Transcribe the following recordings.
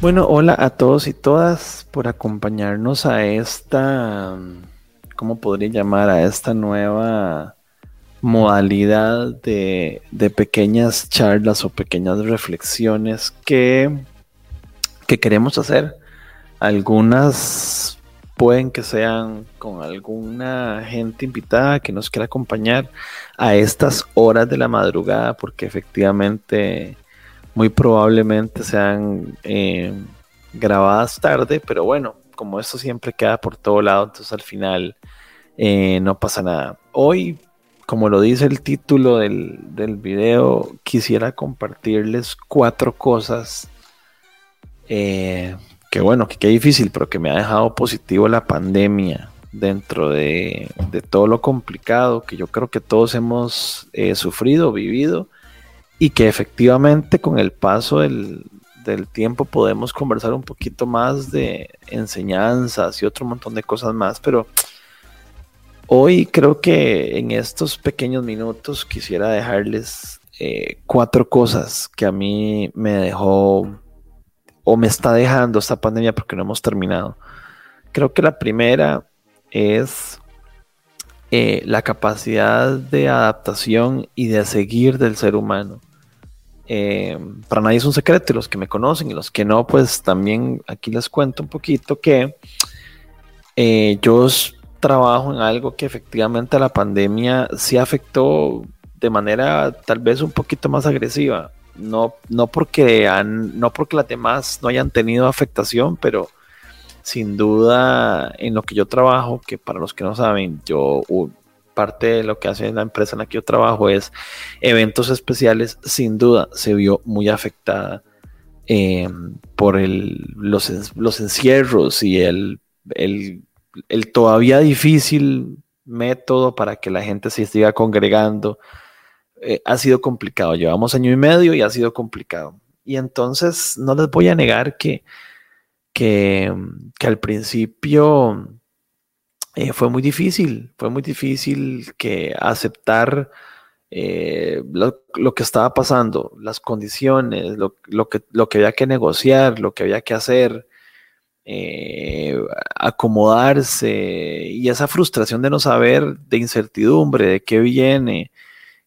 Bueno, hola a todos y todas por acompañarnos a esta, ¿cómo podría llamar? A esta nueva modalidad de, pequeñas charlas o pequeñas reflexiones que, que queremos hacer. Algunas pueden que sean con alguna gente invitada que nos quiera acompañar a estas horas de la madrugada, porque efectivamente muy probablemente sean eh, grabadas tarde, pero bueno, como esto siempre queda por todo lado, entonces al final eh, no pasa nada. Hoy, como lo dice el título del, del video, quisiera compartirles cuatro cosas eh, que bueno, que qué difícil, pero que me ha dejado positivo la pandemia dentro de, de todo lo complicado que yo creo que todos hemos sufrido, vivido y que efectivamente con el paso del, tiempo podemos conversar un poquito más de enseñanzas y otro montón de cosas más, pero hoy creo que en estos pequeños minutos quisiera dejarles eh, cuatro cosas que a mí me dejó o me está dejando esta pandemia porque no hemos terminado. Creo que la primera es eh, la capacidad de adaptación y de seguir del ser humano. Eh, para nadie es un secreto, y los que me conocen y los que no, pues también aquí les cuento un poquito que eh, yo trabajo en algo que efectivamente la pandemia sí afectó de manera tal vez un poquito más agresiva. No, no, porque no porque las demás no hayan tenido afectación, pero sin duda en lo que yo trabajo, que para los que no saben, yo parte de lo que hace la empresa en la que yo trabajo es eventos especiales, sin duda se vio muy afectada eh, por los, encierros y el, el, todavía difícil método para que la gente se siga congregando. Eh, ha sido complicado, llevamos año y medio y ha sido complicado. Y entonces no les voy a negar que, que, al principio eh, fue muy difícil, fue muy difícil que aceptar eh, lo, que estaba pasando, las condiciones, lo, que, lo que había que negociar, lo que había que hacer, acomodarse y esa frustración de no saber, de incertidumbre, de qué viene,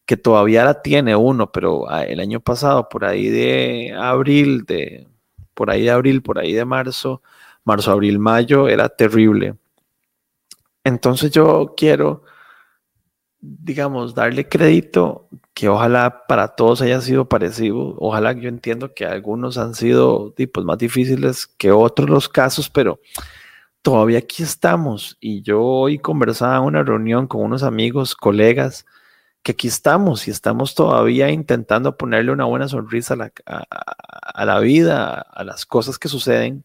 que todavía la tiene uno, pero ah, el año pasado, por ahí de abril, de, por ahí de abril, por ahí de marzo, marzo, abril, mayo, era terrible entonces yo quiero, digamos, darle crédito que ojalá para todos haya sido parecido. Ojalá yo entiendo que algunos han sido tipos más difíciles que otros los casos, pero todavía aquí estamos. Y yo hoy conversaba en una reunión con unos amigos, colegas, que aquí estamos y estamos todavía intentando ponerle una buena sonrisa a la, a la vida, a las cosas que suceden.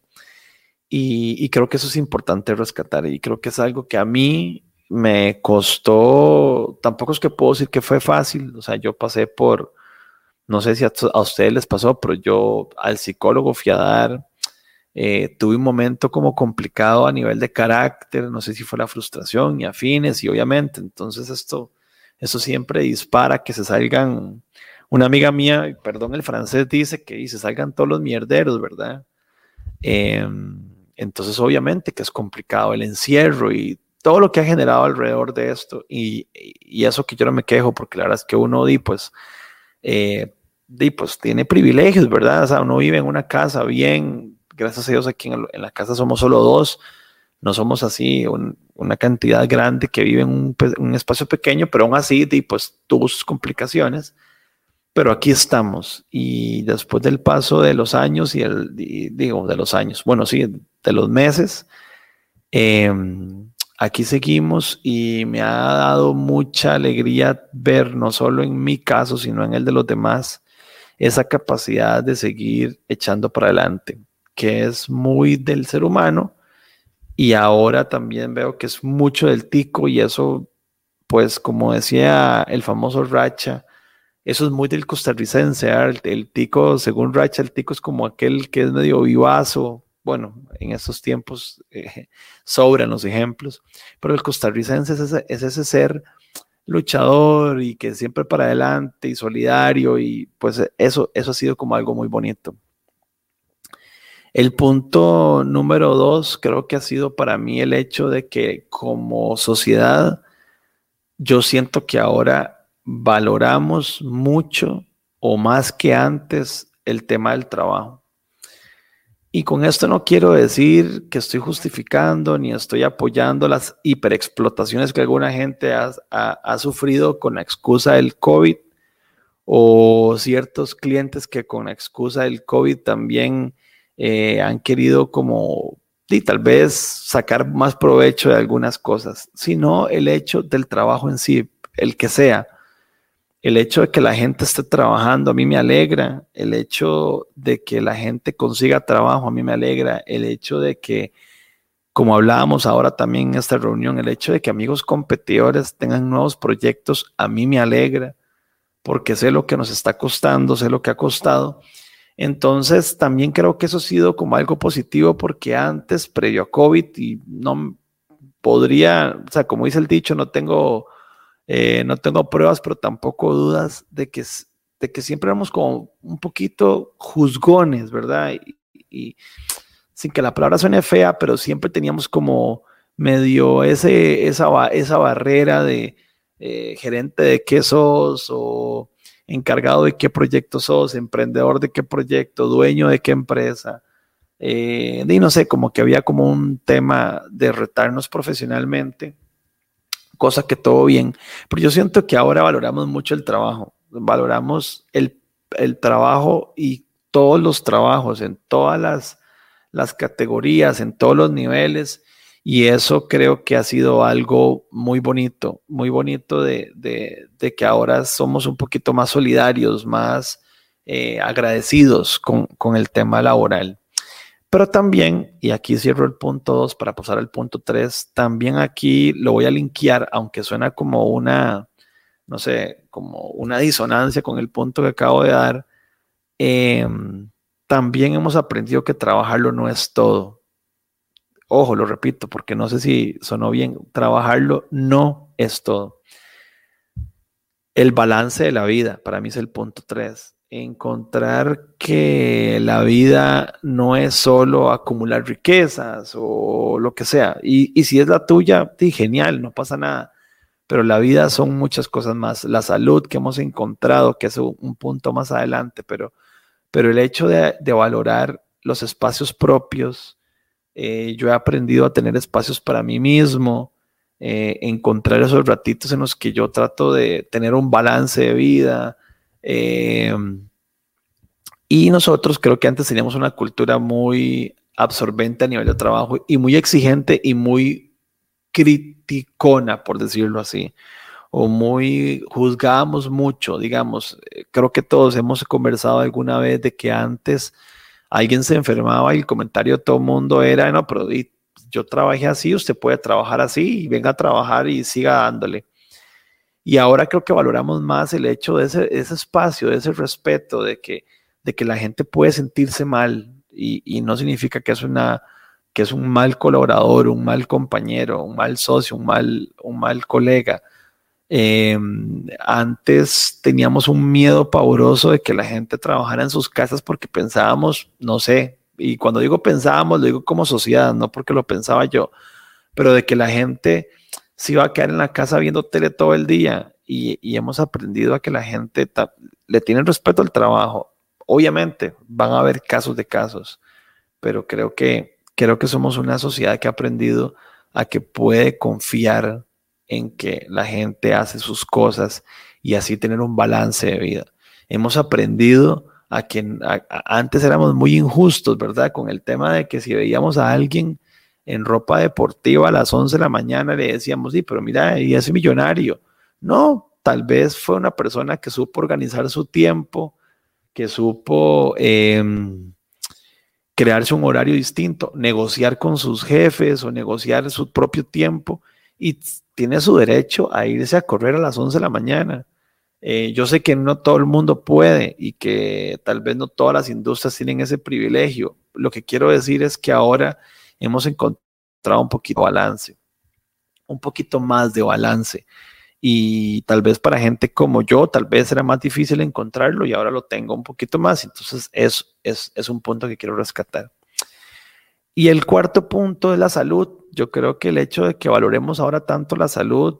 Y, creo que eso es importante rescatar y creo que es algo que a mí me costó, tampoco es que puedo decir que fue fácil, o sea, yo pasé por, no sé si a, ustedes les pasó, pero yo al psicólogo fui a dar, eh, tuve un momento como complicado a nivel de carácter, no sé si fue la frustración y afines y obviamente, entonces esto, eso siempre dispara que se salgan, una amiga mía, perdón el francés, dice que se salgan todos los mierderos, ¿verdad? Eh, entonces, obviamente que es complicado el encierro y todo lo que ha generado alrededor de esto. Y, eso que yo no me quejo, porque la verdad es que uno, di, pues, eh, di, pues, tiene privilegios, ¿verdad? O sea, uno vive en una casa bien, gracias a Dios aquí en, la casa somos solo dos, no somos así una cantidad grande que vive en un, espacio pequeño, pero aún así, pues, tuvo sus complicaciones. Pero aquí estamos. Y después del paso de los años y el, digo, de los años, bueno, sí, de los meses, em, aquí seguimos y me ha dado mucha alegría ver, no solo en mi caso, sino en el de los demás, esa capacidad de seguir echando para adelante, que es muy del ser humano y ahora también veo que es mucho del tico y eso, pues como decía el famoso Racha, eso es muy del costarricense, ¿eh? el, tico, según Racha, el tico es como aquel que es medio vivazo. Bueno, en estos tiempos eh, sobran los ejemplos, pero el costarricense es ese, ser, luchador y que siempre para adelante y solidario y pues eso, eso ha sido como algo muy bonito. El punto número dos creo que ha sido para mí el hecho de que como sociedad yo siento que ahora valoramos mucho o más que antes el tema del trabajo. Y con esto no quiero decir que estoy justificando ni estoy apoyando las hiperexplotaciones que alguna gente ha, sufrido con la excusa del COVID o ciertos clientes que con la excusa del COVID también eh, han querido como y tal vez sacar más provecho de algunas cosas, sino el hecho del trabajo en sí, el que sea. El hecho de que la gente esté trabajando a mí me alegra, el hecho de que la gente consiga trabajo a mí me alegra, el hecho de que, como hablábamos ahora también en esta reunión, el hecho de que amigos competidores tengan nuevos proyectos a mí me alegra, porque sé lo que nos está costando, sé lo que ha costado entonces, también creo que eso ha sido como algo positivo porque antes, previo a COVID, y no podría, o sea, como dice el dicho, no tengo, eh, no tengo pruebas, pero tampoco dudas de que, de que siempre éramos como un poquito juzgones, ¿verdad? Y, sin que la palabra suene fea, pero siempre teníamos como medio ese, esa, esa barrera de eh, gerente de quesos o encargado de qué proyecto sos, emprendedor de qué proyecto, dueño de qué empresa. Eh, y no sé, como que había como un tema de retarnos profesionalmente, cosa que todo bien. Pero yo siento que ahora valoramos mucho el trabajo, valoramos el, el trabajo y todos los trabajos en todas las, las categorías, en todos los niveles. Y eso creo que ha sido algo muy bonito, muy bonito de, que ahora somos un poquito más solidarios, más eh, agradecidos con, el tema laboral. Pero también, y aquí cierro el punto 2 para pasar al punto 3, también aquí lo voy a linkear, aunque suena como una, no sé, como una disonancia con el punto que acabo de dar. Em, también hemos aprendido que trabajarlo no es todo Ojo, lo repito, porque no sé si sonó bien, trabajarlo no es todo. El balance de la vida, para mí es el punto tres. Encontrar que la vida no es solo acumular riquezas o lo que sea. Y, si es la tuya, sí, genial, no pasa nada. Pero la vida son muchas cosas más. La salud que hemos encontrado, que es un punto más adelante, pero, pero el hecho de, de valorar los espacios propios, eh, yo he aprendido a tener espacios para mí mismo, eh, encontrar esos ratitos en los que yo trato de tener un balance de vida. Eh, y nosotros creo que antes teníamos una cultura muy absorbente a nivel de trabajo y muy exigente y muy criticona, por decirlo así, o muy juzgábamos mucho, digamos. Creo que todos hemos conversado alguna vez de que antes alguien se enfermaba y el comentario de todo el mundo era, no, pero yo trabajé así, usted puede trabajar así y venga a trabajar y siga dándole. Y ahora creo que valoramos más el hecho de ese, espacio, de ese respeto, de que, de que la gente puede sentirse mal y, no significa que es, una, que es un mal colaborador, un mal compañero, un mal socio, un mal, un mal colega. Em, antes teníamos un miedo pavoroso de que la gente trabajara en sus casas porque pensábamos, no sé, y cuando digo pensábamos, lo digo como sociedad, no porque lo pensaba yo, pero de que la gente se iba a quedar en la casa viendo tele todo el día y, hemos aprendido a que la gente le tiene respeto al trabajo. Obviamente van a haber casos de casos, pero creo que, creo que somos una sociedad que ha aprendido a que puede confiar en que la gente hace sus cosas y así tener un balance de vida. Hemos aprendido a que antes éramos muy injustos, ¿verdad? Con el tema de que si veíamos a alguien en ropa deportiva a las 11 de la mañana le decíamos, sí, pero mira, y es millonario. No, tal vez fue una persona que supo organizar su tiempo, que supo em, crearse un horario distinto, negociar con sus jefes o negociar su propio tiempo y tiene su derecho a irse a correr a las 11 de la mañana. Eh, yo sé que no todo el mundo puede y que tal vez no todas las industrias tienen ese privilegio. Lo que quiero decir es que ahora hemos encontrado un poquito de balance, un poquito más de balance. y tal vez para gente como yo, tal vez era más difícil encontrarlo y ahora lo tengo un poquito más. Entonces, es, es, es un punto que quiero rescatar. Y el cuarto punto es la salud. Yo creo que el hecho de que valoremos ahora tanto la salud,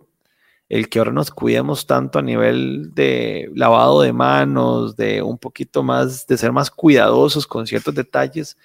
el que ahora nos cuidemos tanto a nivel de lavado de manos, de un poquito más, de ser más cuidadosos con ciertos detalles,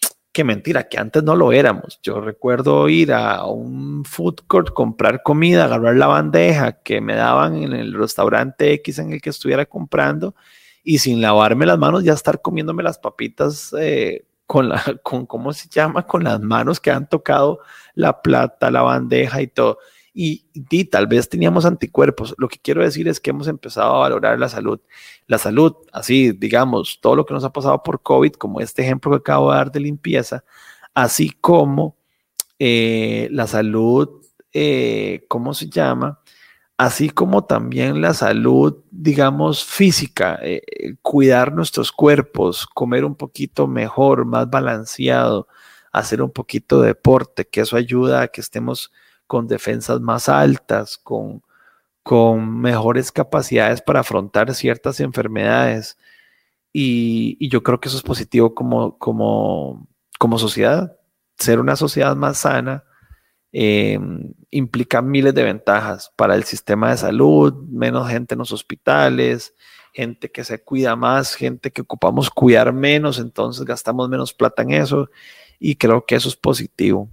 que mentira, que antes no lo éramos. Yo recuerdo ir a un food court, comprar comida, agarrar la bandeja que me daban en el restaurante X en el que estuviera comprando y sin lavarme las manos ya estar comiéndome las papitas eh, con la, con, ¿cómo se llama? Con las manos que han tocado la plata, la bandeja y todo. Y, y, tal vez teníamos anticuerpos. Lo que quiero decir es que hemos empezado a valorar la salud. La salud, así, digamos, todo lo que nos ha pasado por COVID, como este ejemplo que acabo de dar de limpieza, así como eh, la salud, eh, ¿cómo se llama? Así como también la salud, digamos, física, eh, cuidar nuestros cuerpos, comer un poquito mejor, más balanceado, hacer un poquito de deporte, que eso ayuda a que estemos con defensas más altas, con, con mejores capacidades para afrontar ciertas enfermedades. Y, yo creo que eso es positivo como, como, como sociedad. Ser una sociedad más sana eh, implica miles de ventajas para el sistema de salud, menos gente en los hospitales, gente que se cuida más, gente que ocupamos cuidar menos, entonces gastamos menos plata en eso y creo que eso es positivo.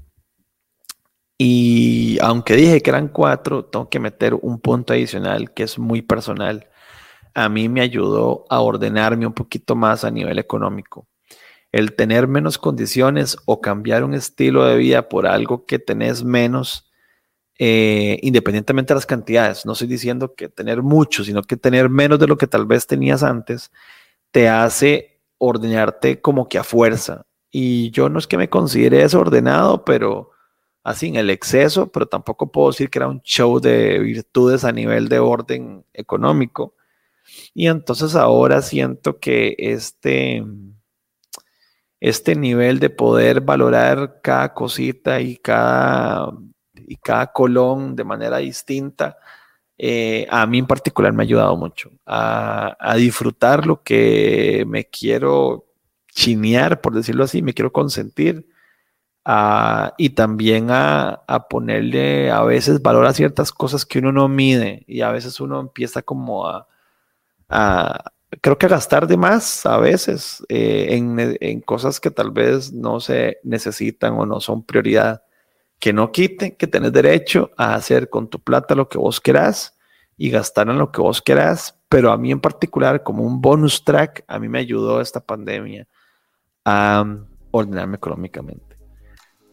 Y aunque dije que eran cuatro, tengo que meter un punto adicional que es muy personal. A mí me ayudó a ordenarme un poquito más a nivel económico. El tener menos condiciones o cambiar un estilo de vida por algo que tenés menos, eh, independientemente de las cantidades. No estoy diciendo que tener mucho, sino que tener menos de lo que tal vez tenías antes, te hace ordenarte como que a fuerza. Y yo no es que me considere desordenado, pero así en el exceso, pero tampoco puedo decir que era un show de virtudes a nivel de orden económico. Y entonces ahora siento que este, este nivel de poder valorar cada cosita y cada, y cada colón de manera distinta, eh, a mí en particular me ha ayudado mucho a, a disfrutar lo que me quiero chinear, por decirlo así, me quiero consentir y también a, ponerle a veces valor a ciertas cosas que uno no mide y a veces uno empieza como a, creo que a gastar de más a veces eh, en, cosas que tal vez no se necesitan o no son prioridad. Que no quiten que tenés derecho a hacer con tu plata lo que vos querás y gastar en lo que vos querás, pero a mí en particular, como un bonus track, a mí me ayudó esta pandemia a ordenarme económicamente.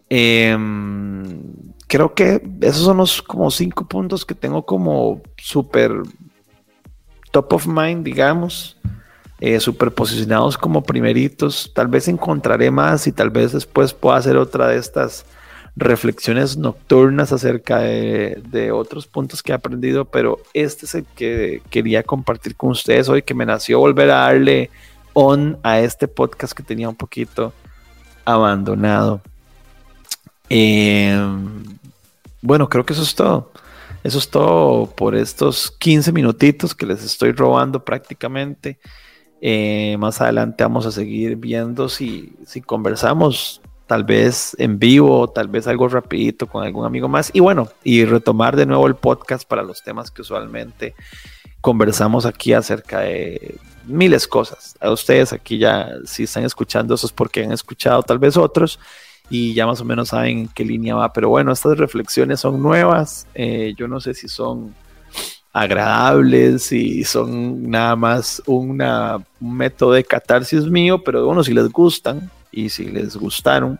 Em, creo que esos son los como cinco puntos que tengo como súper top of mind, digamos, eh, súper posicionados como primeritos. Tal vez encontraré más y tal vez después pueda hacer otra de estas reflexiones nocturnas acerca de, otros puntos que he aprendido, pero este es el que quería compartir con ustedes hoy, que me nació volver a darle on a este podcast que tenía un poquito abandonado. Em, bueno, creo que eso es todo. Eso es todo por estos 15 minutitos que les estoy robando prácticamente. Eh, más adelante vamos a seguir viendo si, si conversamos tal vez en vivo, tal vez algo rapidito con algún amigo más. Y bueno, y retomar de nuevo el podcast para los temas que usualmente conversamos aquí acerca de miles cosas. A ustedes aquí ya, si están escuchando eso es porque han escuchado tal vez otros y ya más o menos saben en qué línea va. Pero bueno, estas reflexiones son nuevas. Eh, yo no sé si son agradables, si son nada más una, un método de catarsis mío, pero bueno, si les gustan y si les gustaron,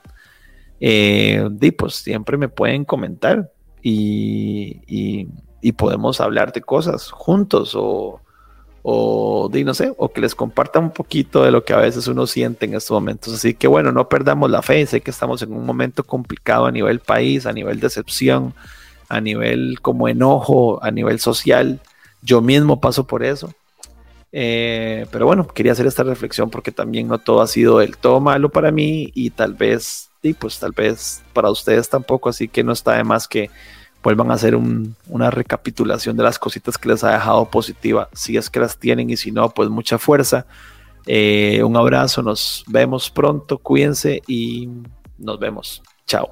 eh, pues siempre me pueden comentar y, y podemos hablar de cosas juntos o o no sé, o que les comparta un poquito de lo que a veces uno siente en estos momentos. Así que bueno, no perdamos la fe, sé que estamos en un momento complicado a nivel país, a nivel decepción, a nivel como enojo, a nivel social. Yo mismo paso por eso. Eh, pero bueno, quería hacer esta reflexión porque también no todo ha sido del todo malo para mí y tal vez, y pues tal vez para ustedes tampoco, así que no está de más que vuelvan a hacer una recapitulación de las cositas que les ha dejado positiva, si es que las tienen y si no, pues mucha fuerza. Eh, un abrazo, nos vemos pronto, cuídense y nos vemos. Chao.